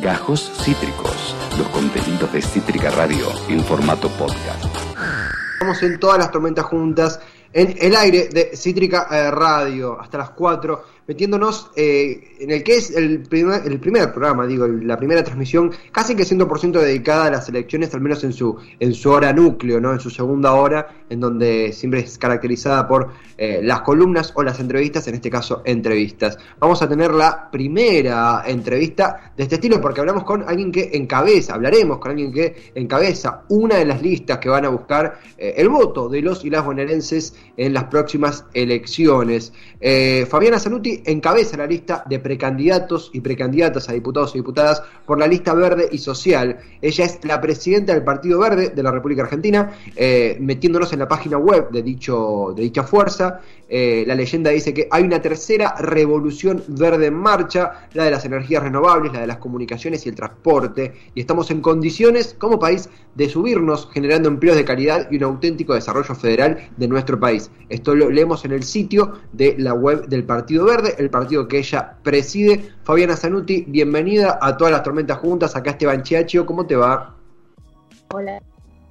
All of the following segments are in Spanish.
Gajos Cítricos, los contenidos de Cítrica Radio en formato podcast. Estamos en todas las tormentas juntas, en el aire de Cítrica eh, Radio, hasta las 4 metiéndonos eh, en el que es el primer, el primer programa, digo, la primera transmisión, casi que 100% dedicada a las elecciones, al menos en su, en su hora núcleo, ¿no? en su segunda hora, en donde siempre es caracterizada por eh, las columnas o las entrevistas, en este caso entrevistas. Vamos a tener la primera entrevista de este estilo porque hablamos con alguien que encabeza, hablaremos con alguien que encabeza una de las listas que van a buscar eh, el voto de los y las bonaerenses en las próximas elecciones. Fabiana Encabeza la lista de precandidatos y precandidatas a diputados y diputadas por la lista verde y social. Ella es la presidenta del Partido Verde de la República Argentina, eh, metiéndonos en la página web de, dicho, de dicha fuerza. Eh, la leyenda dice que hay una tercera revolución verde en marcha, la de las energías renovables, la de las comunicaciones y el transporte, y estamos en condiciones como país de subirnos generando empleos de calidad y un auténtico desarrollo federal de nuestro país. Esto lo leemos en el sitio de la web del Partido Verde, el partido que ella preside. Fabiana Zanuti, bienvenida a todas las tormentas juntas. Acá Esteban Chiachio, ¿cómo te va? Hola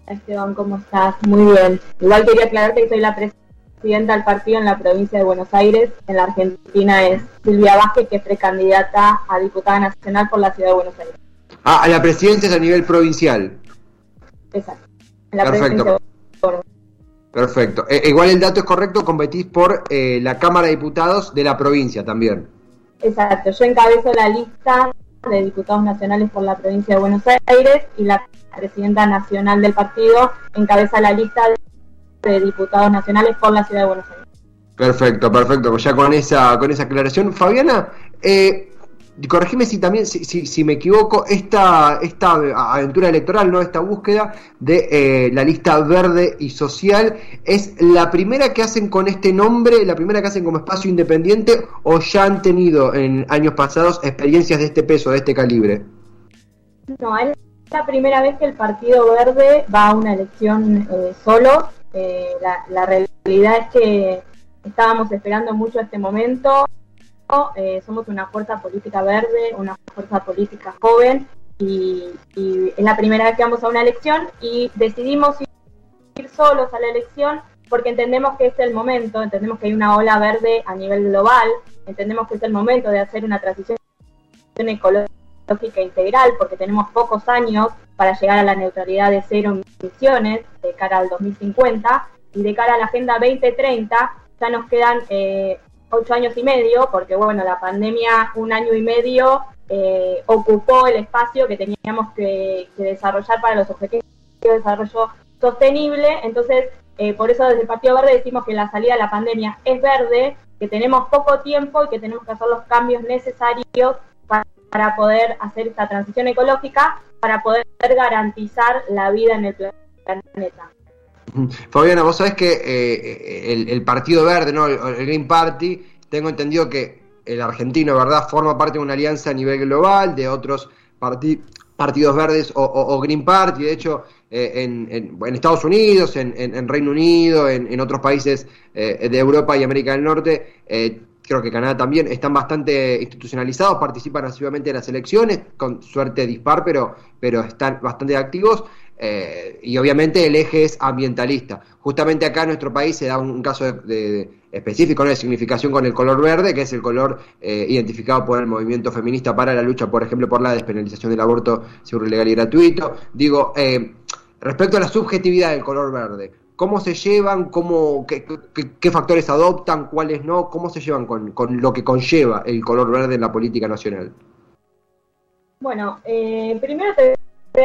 Esteban, ¿cómo estás? Muy bien. Igual quería aclararte que soy la presidenta del partido en la provincia de Buenos Aires. En la Argentina es Silvia Vázquez, que es precandidata a diputada nacional por la ciudad de Buenos Aires. Ah, la presidencia es a nivel provincial. Exacto. Perfecto. Perfecto. Eh, igual el dato es correcto, competís por eh, la Cámara de Diputados de la provincia también. Exacto, yo encabezo la lista de diputados nacionales por la provincia de Buenos Aires y la presidenta nacional del partido encabeza la lista de diputados nacionales por la ciudad de Buenos Aires. Perfecto, perfecto. Ya con esa, con esa aclaración. Fabiana, eh, corregime si también, si, si, me equivoco, esta, esta aventura electoral, ¿no? Esta búsqueda de eh, la lista verde y social, ¿es la primera que hacen con este nombre, la primera que hacen como espacio independiente, o ya han tenido en años pasados experiencias de este peso, de este calibre? No, es la primera vez que el Partido Verde va a una elección eh, solo. Eh, la, la realidad es que estábamos esperando mucho este momento eh, somos una fuerza política verde, una fuerza política joven y, es la primera vez que vamos a una elección y decidimos ir solos a la elección porque entendemos que es el momento, entendemos que hay una ola verde a nivel global, entendemos que es el momento de hacer una transición ecológica integral porque tenemos pocos años para llegar a la neutralidad de cero emisiones de cara al 2050 y de cara a la Agenda 2030 ya nos quedan eh, ocho años y medio, porque bueno, la pandemia un año y medio eh, ocupó el espacio que teníamos que, desarrollar para los objetivos de desarrollo sostenible. Entonces, eh, por eso desde el Partido Verde decimos que la salida de la pandemia es verde, que tenemos poco tiempo y que tenemos que hacer los cambios necesarios para, para poder hacer esta transición ecológica, para poder garantizar la vida en el planeta. Fabiana, vos sabés que eh, el, Partido Verde, ¿no? El, Green Party, tengo entendido que el argentino, ¿verdad?, forma parte de una alianza a nivel global de otros partidos verdes o, Green Party. De hecho, eh, en, Estados Unidos, en, Reino Unido, en, otros países eh, de Europa y América del Norte, creo que Canadá también, están bastante institucionalizados, participan activamente en las elecciones, con suerte dispar, pero, pero están bastante activos. Eh, y obviamente el eje es ambientalista. Justamente acá en nuestro país se da un, caso de, específico de significación con el color verde, que es el color eh, identificado por el movimiento feminista para la lucha, por ejemplo, por la despenalización del aborto seguro, legal y gratuito. Digo, eh, respecto a la subjetividad del color verde, ¿cómo se llevan? Cómo, qué, factores adoptan? ¿Cuáles no? ¿Cómo se llevan con, con, lo que conlleva el color verde en la política nacional? Bueno, primero te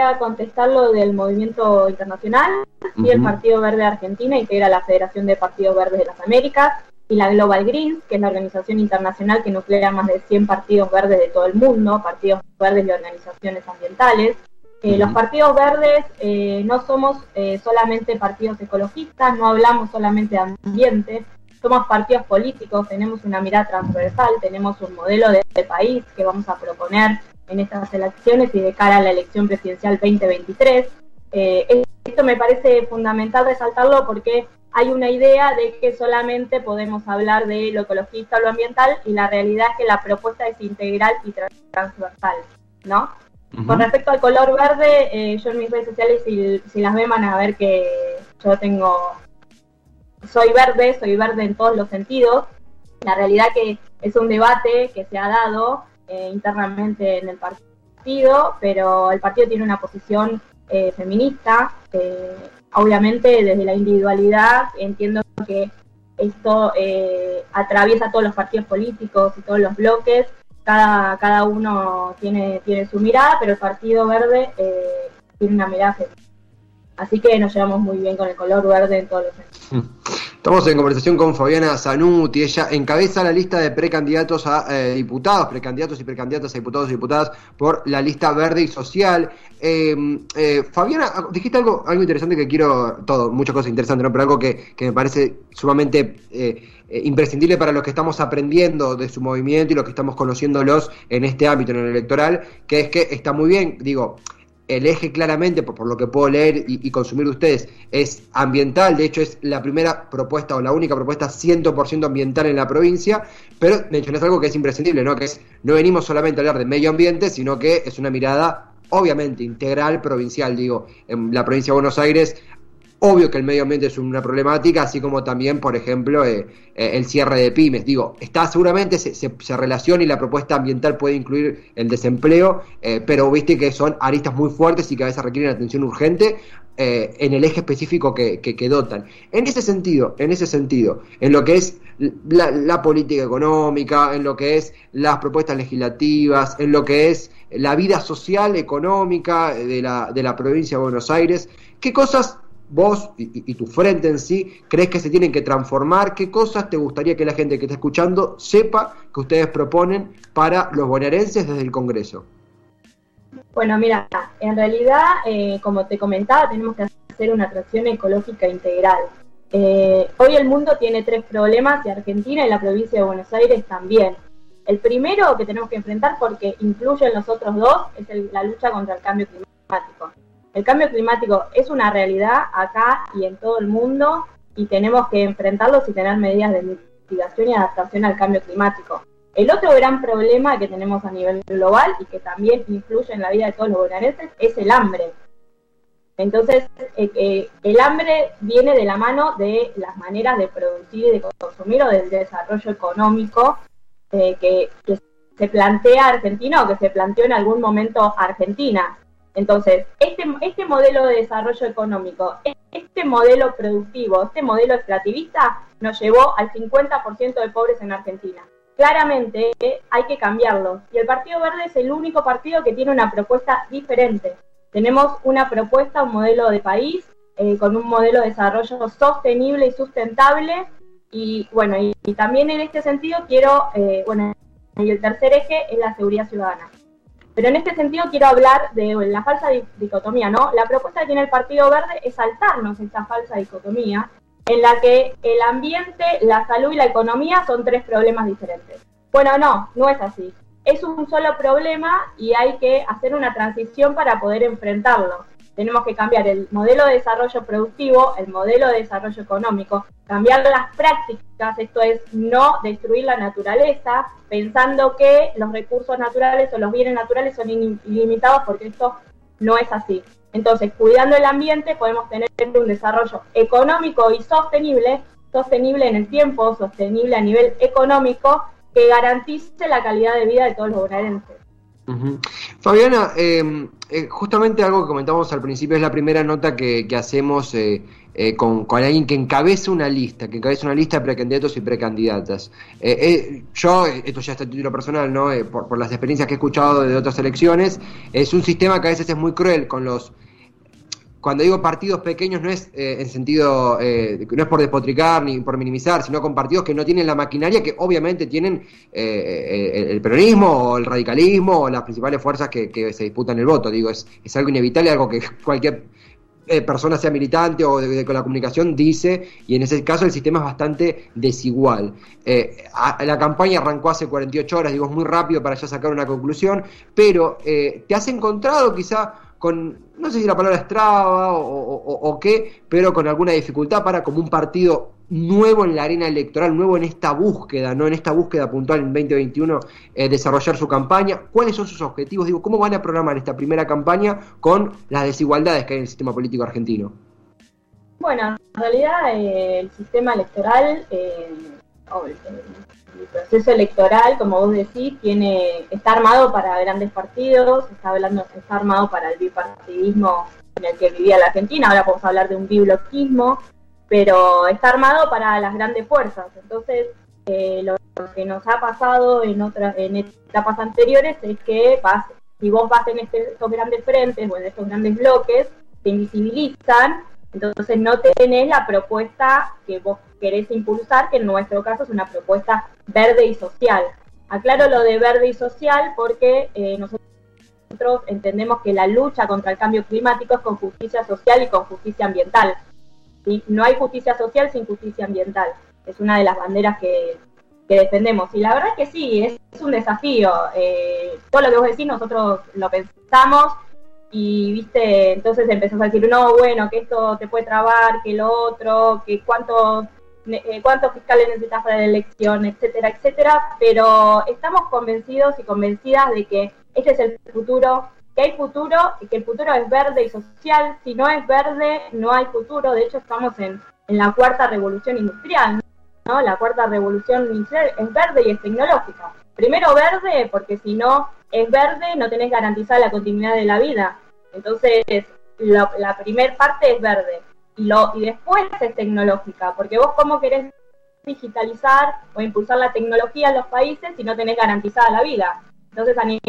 a contestar lo del movimiento internacional, y el Partido Verde Argentina integra la Federación de Partidos Verdes de las Américas y la Global Greens, que es la organización internacional que nuclea más de 100 partidos verdes de todo el mundo, partidos verdes y organizaciones ambientales. Eh, los partidos verdes eh, no somos eh, solamente partidos ecologistas, no hablamos solamente de ambiente, somos partidos políticos, tenemos una mirada transversal, tenemos un modelo de, de país que vamos a proponer en estas elecciones y de cara a la elección presidencial 2023. Eh, esto me parece fundamental resaltarlo porque hay una idea de que solamente podemos hablar de lo ecologista o lo ambiental y la realidad es que la propuesta es integral y transversal, ¿no? Con respecto al color verde, eh, yo en mis redes sociales, si, si las ven, van a ver que yo tengo. Soy verde, soy verde en todos los sentidos. La realidad que es un debate que se ha dado eh, internamente en el partido, pero el partido tiene una posición eh, feminista. obviamente, desde la individualidad, entiendo que esto atraviesa todos los partidos políticos y todos los bloques cada, cada uno tiene, tiene su mirada, pero el Partido Verde eh, tiene una mirada Así que nos llevamos muy bien con el color verde en todos los sentidos. Estamos en conversación con Fabiana Zanuti, ella encabeza la lista de precandidatos a eh, diputados, precandidatos y precandidatas a diputados y diputadas por la lista verde y social. Em, eh, Fabiana, dijiste algo, algo interesante que quiero, todo, muchas cosas interesantes, ¿no? pero algo que, que me parece sumamente eh, imprescindible para los que estamos aprendiendo de su movimiento y los que estamos conociéndolos en este ámbito, en el electoral, que es que está muy bien, digo, el eje claramente, por, lo que puedo leer y, consumir de ustedes, es ambiental, de hecho es la primera propuesta o la única propuesta 100% ambiental en la provincia, pero mencionas algo que es imprescindible, ¿no? que es no venimos solamente a hablar de medio ambiente, sino que es una mirada obviamente integral provincial, digo, en la provincia de Buenos Aires Obvio que el medio ambiente es una problemática, así como también, por ejemplo, eh, eh, el cierre de pymes. Digo, está seguramente se, se, relaciona y la propuesta ambiental puede incluir el desempleo, eh, pero viste que son aristas muy fuertes y que a veces requieren atención urgente en el eje específico que, que, dotan. En ese sentido, en ese sentido, en lo que es la, la política económica, en lo que es las propuestas legislativas, en lo que es la vida social, económica de la, de la provincia de Buenos Aires, ¿qué cosas vos y, tu frente en sí crees que se tienen que transformar? ¿Qué cosas te gustaría que la gente que está escuchando sepa que ustedes proponen para los bonaerenses desde el Congreso? Bueno, mira, en realidad, eh, como te comentaba, tenemos que hacer una atracción ecológica integral. Eh, hoy el mundo tiene tres problemas y Argentina y la provincia de Buenos Aires también. El primero que tenemos que enfrentar, porque incluye en los otros dos, es la lucha contra el cambio climático. El cambio climático es una realidad acá y en todo el mundo y tenemos que enfrentarlo y tener medidas de mitigación y adaptación al cambio climático. El otro gran problema que tenemos a nivel global y que también influye en la vida de todos los bonaerenses es el hambre. Entonces, eh, eh, el hambre viene de la mano de las maneras de producir y de consumir o del desarrollo económico eh, que, que se plantea Argentina o que se planteó en algún momento Argentina. Entonces, este, este modelo de desarrollo económico, este modelo productivo, este modelo extractivista nos llevó al 50% de pobres en Argentina. Claramente hay que cambiarlo y el Partido Verde es el único partido que tiene una propuesta diferente. Tenemos una propuesta, un modelo de país eh, con un modelo de desarrollo sostenible y sustentable y bueno, y, también en este sentido quiero, eh, bueno, y el tercer eje es la seguridad ciudadana. Pero en este sentido quiero hablar de la falsa dicotomía, ¿no? La propuesta que tiene el Partido Verde es saltarnos esa falsa dicotomía en la que el ambiente, la salud y la economía son tres problemas diferentes. Bueno, no, no es así. Es un solo problema y hay que hacer una transición para poder enfrentarlo tenemos que cambiar el modelo de desarrollo productivo, el modelo de desarrollo económico, cambiar las prácticas, esto es no destruir la naturaleza, pensando que los recursos naturales o los bienes naturales son ilimitados porque esto no es así. Entonces, cuidando el ambiente podemos tener un desarrollo económico y sostenible, sostenible en el tiempo, sostenible a nivel económico, que garantice la calidad de vida de todos los bonaerenses. Fabiana, em, eh, justamente algo que comentamos al principio es la primera nota que, hacemos eh, eh, con, alguien que encabeza una lista, que encabeza una lista de precandidatos y precandidatas. yo, esto ya está a título personal, ¿no? Por, por, las experiencias que he escuchado de otras elecciones, es un sistema que a veces es muy cruel con los cuando digo partidos pequeños no es eh, en sentido, eh, no es por despotricar ni por minimizar, sino con partidos que no tienen la maquinaria que obviamente tienen eh, el, peronismo o el radicalismo o las principales fuerzas que, se disputan el voto. Digo, es, es algo inevitable, algo que cualquier persona sea militante o de, la comunicación dice, y en ese caso el sistema es bastante desigual. la campaña arrancó hace 48 horas, digo, es muy rápido para ya sacar una conclusión, pero ¿te has encontrado quizá con, no sé si la palabra es traba o, qué, pero con alguna dificultad para como un partido nuevo en la arena electoral, nuevo en esta búsqueda, no en esta búsqueda puntual en 2021, eh, desarrollar su campaña. ¿Cuáles son sus objetivos? Digo, ¿cómo van a programar esta primera campaña con las desigualdades que hay en el sistema político argentino? Bueno, en realidad eh, el sistema electoral, eh, proceso electoral, como vos decís, tiene, está armado para grandes partidos, está, hablando, está armado para el bipartidismo en el que vivía la Argentina, ahora podemos hablar de un bibloquismo, pero está armado para las grandes fuerzas. Entonces, eh, lo, que nos ha pasado en otras en etapas anteriores es que vas, si vos vas en este, estos grandes frentes o en estos grandes bloques, te invisibilizan, entonces no tenés la propuesta que vos querés impulsar, que en nuestro caso es una propuesta verde y social. Aclaro lo de verde y social porque eh, nosotros entendemos que la lucha contra el cambio climático es con justicia social y con justicia ambiental. No hay justicia social sin justicia ambiental. Es una de las banderas que, defendemos. Y la verdad es que sí, es, un desafío. Eh, todo lo que vos decís, nosotros lo pensamos y, viste, entonces empezás a decir, no, bueno, que esto te puede trabar, que lo otro, que cuántos eh, cuántos fiscales necesitas para la elección, etcétera, etcétera, pero estamos convencidos y convencidas de que este es el futuro que hay futuro y que el futuro es verde y social. Si no es verde, no hay futuro. De hecho, estamos en, la cuarta revolución industrial, ¿no? La cuarta revolución industrial es verde y es tecnológica. Primero verde, porque si no es verde, no tenés garantizada la continuidad de la vida. Entonces, la primera parte es verde. Y, después es tecnológica, porque vos cómo querés digitalizar o impulsar la tecnología en los países si no tenés garantizada la vida. Entonces, a nivel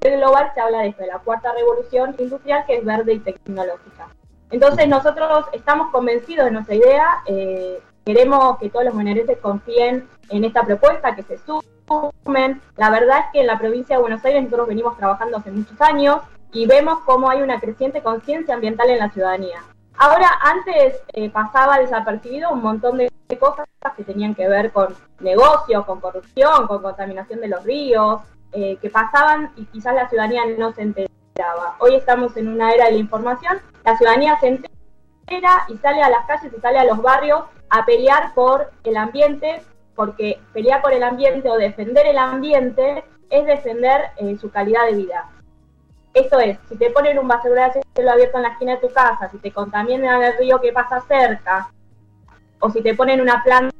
global se habla de esto, de la cuarta revolución industrial que es verde y tecnológica. Entonces nosotros estamos convencidos de nuestra idea, eh, queremos que todos los bonaerenses confíen en esta propuesta, que se La verdad es que en la provincia de Buenos Aires nosotros venimos trabajando hace muchos años y vemos cómo hay una creciente conciencia ambiental en la ciudadanía. Ahora, antes eh, pasaba desapercibido un montón de cosas que tenían que ver con negocios, con corrupción, con contaminación de los ríos, eh, que pasaban y quizás la ciudadanía no se enteraba. Hoy estamos en una era de la información, la ciudadanía se entera y sale a las calles y sale a los barrios a pelear por el ambiente, porque pelear por el ambiente o defender el ambiente es defender eh, su calidad de vida. Esto es, si te ponen un basurero cielo abierto en la esquina de tu casa, si te contaminan el río que pasa cerca, o si te ponen una planta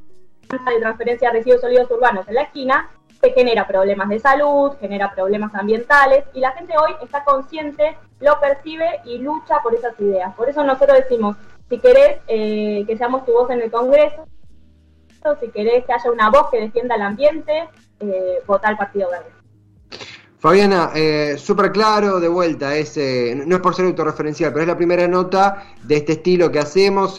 de transferencia de residuos sólidos urbanos en la esquina, te genera problemas de salud, genera problemas ambientales y la gente hoy está consciente, lo percibe y lucha por esas ideas. Por eso nosotros decimos, si querés eh, que seamos tu voz en el Congreso, si querés que haya una voz que defienda el ambiente, eh, al Partido Verde. Fabiana, eh, súper claro, de vuelta, es, no es por ser autorreferencial, pero es la primera nota de este estilo que hacemos.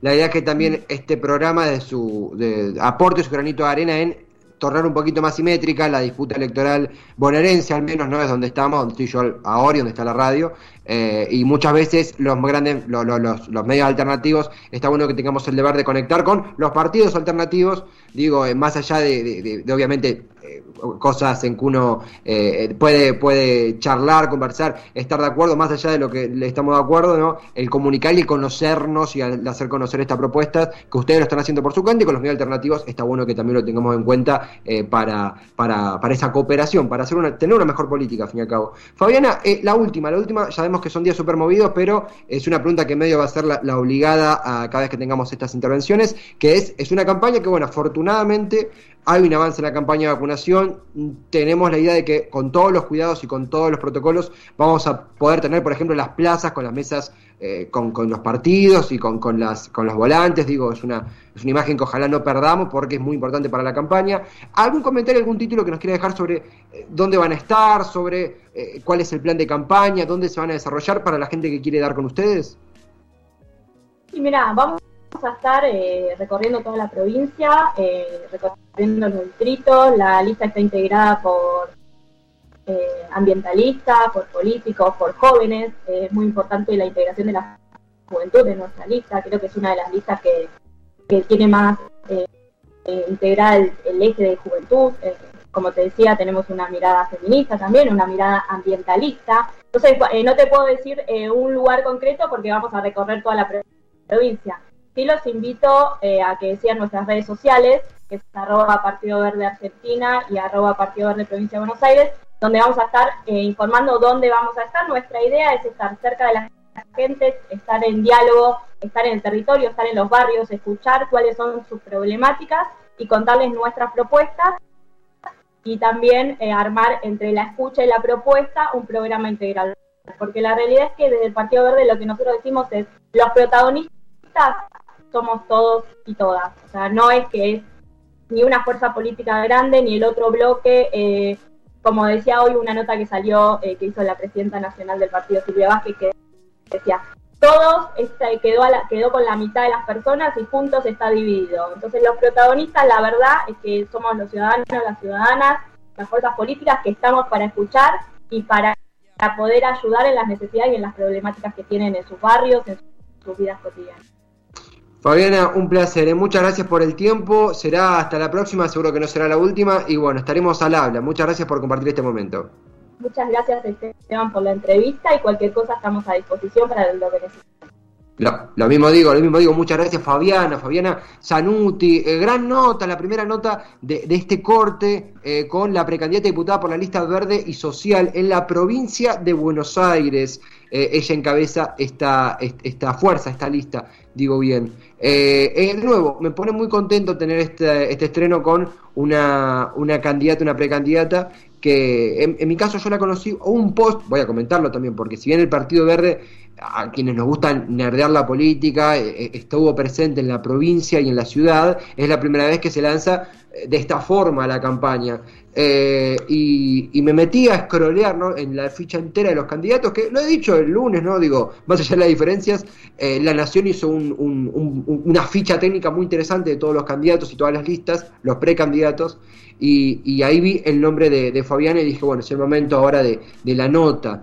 la idea es que también este programa de su de, aporte su granito de arena en tornar un poquito más simétrica la disputa electoral bonaerense, al menos, ¿no? Es donde estamos, donde estoy yo ahora y donde está la radio. Eh, y muchas veces los grandes, los, los, medios alternativos, está bueno que tengamos el deber de conectar con los partidos alternativos, digo, eh, más allá de, obviamente eh, cosas en que uno puede, puede charlar, conversar, estar de acuerdo, más allá de lo que le estamos de acuerdo, ¿no? El comunicar y conocernos y hacer conocer esta propuesta, que ustedes lo están haciendo por su cuenta y con los medios alternativos está bueno que también lo tengamos en cuenta para, para, para, esa cooperación, para hacer una, tener una mejor política, al fin y al cabo. Fabiana, la última, la última, ya que son días súper movidos, pero es una pregunta que medio va a ser la, la, obligada a cada vez que tengamos estas intervenciones, que es, es una campaña que, bueno, afortunadamente hay un avance en la campaña de vacunación. Tenemos la idea de que con todos los cuidados y con todos los protocolos vamos a poder tener, por ejemplo, las plazas con las mesas, eh, con, los partidos y con, las, con los volantes. Digo, es una, es una imagen que ojalá no perdamos porque es muy importante para la campaña. ¿Algún comentario, algún título que nos quiera dejar sobre eh, dónde van a estar, sobre eh, cuál es el plan de campaña, dónde se van a desarrollar para la gente que quiere dar con ustedes? Sí, mira, vamos a estar eh, recorriendo toda la provincia, eh, recorriendo los distritos. La lista está integrada por eh, ambientalistas, por políticos, por jóvenes. es muy importante la integración de la juventud en nuestra lista. Creo que es una de las listas que, tiene más integrada el, eje de juventud. como te decía, tenemos una mirada feminista también, una mirada ambientalista. Entonces, no te puedo decir un lugar concreto porque vamos a recorrer toda la provincia. Sí los invito eh, a que sigan nuestras redes sociales, que es arroba Partido Verde Argentina y arroba Partido Verde Provincia de Buenos Aires, donde vamos a estar informando dónde vamos a estar. Nuestra idea es estar cerca de la gente, estar en diálogo, estar en el territorio, estar en los barrios, escuchar cuáles son sus problemáticas y contarles nuestras propuestas y también eh, armar entre la escucha y la propuesta un programa integral. Porque la realidad es que desde el Partido Verde lo que nosotros decimos es, los protagonistas somos todos y todas. O sea, no es que es ni una fuerza política grande ni el otro bloque. Eh, como decía hoy una nota que salió, eh, que hizo la presidenta nacional del partido, Silvia Vázquez, que decía, todos este, quedó, quedó con la mitad de las personas y juntos está dividido. Entonces los protagonistas, la verdad, es que somos los ciudadanos, las ciudadanas, las fuerzas políticas que estamos para escuchar y para, poder ayudar en las necesidades y en las problemáticas que tienen en sus barrios, en sus vidas cotidianas. Fabiana, un placer, ¿eh? muchas gracias por el tiempo, será hasta la próxima, seguro que no será la última y bueno, estaremos al habla. Muchas gracias por compartir este momento. Muchas gracias Esteban por la entrevista y cualquier cosa estamos a disposición para lo que necesiten. Lo, mismo digo, lo mismo digo, muchas gracias Fabiana, Fabiana Zanuti, eh, gran nota, la primera nota de, este corte eh, con la precandidata diputada por la lista verde y social en la provincia de Buenos Aires. Eh, ella encabeza esta, esta fuerza, esta lista, digo bien. de nuevo, me pone muy contento tener este, este estreno con una, una candidata, una precandidata que en, mi caso yo la conocí, o un post, voy a comentarlo también, porque si bien el Partido Verde, a quienes nos gusta nerdear la política, eh, eh, estuvo presente en la provincia y en la ciudad, es la primera vez que se lanza eh, de esta forma la campaña. y, me metí a scrollear ¿no? en la ficha entera de los candidatos, que lo he dicho el lunes, ¿no? Digo, más allá de las diferencias, La Nación hizo una ficha técnica muy interesante de todos los candidatos y todas las listas, los precandidatos, y, ahí vi el nombre de, de, Fabián y dije, bueno, es el momento ahora de, de la nota.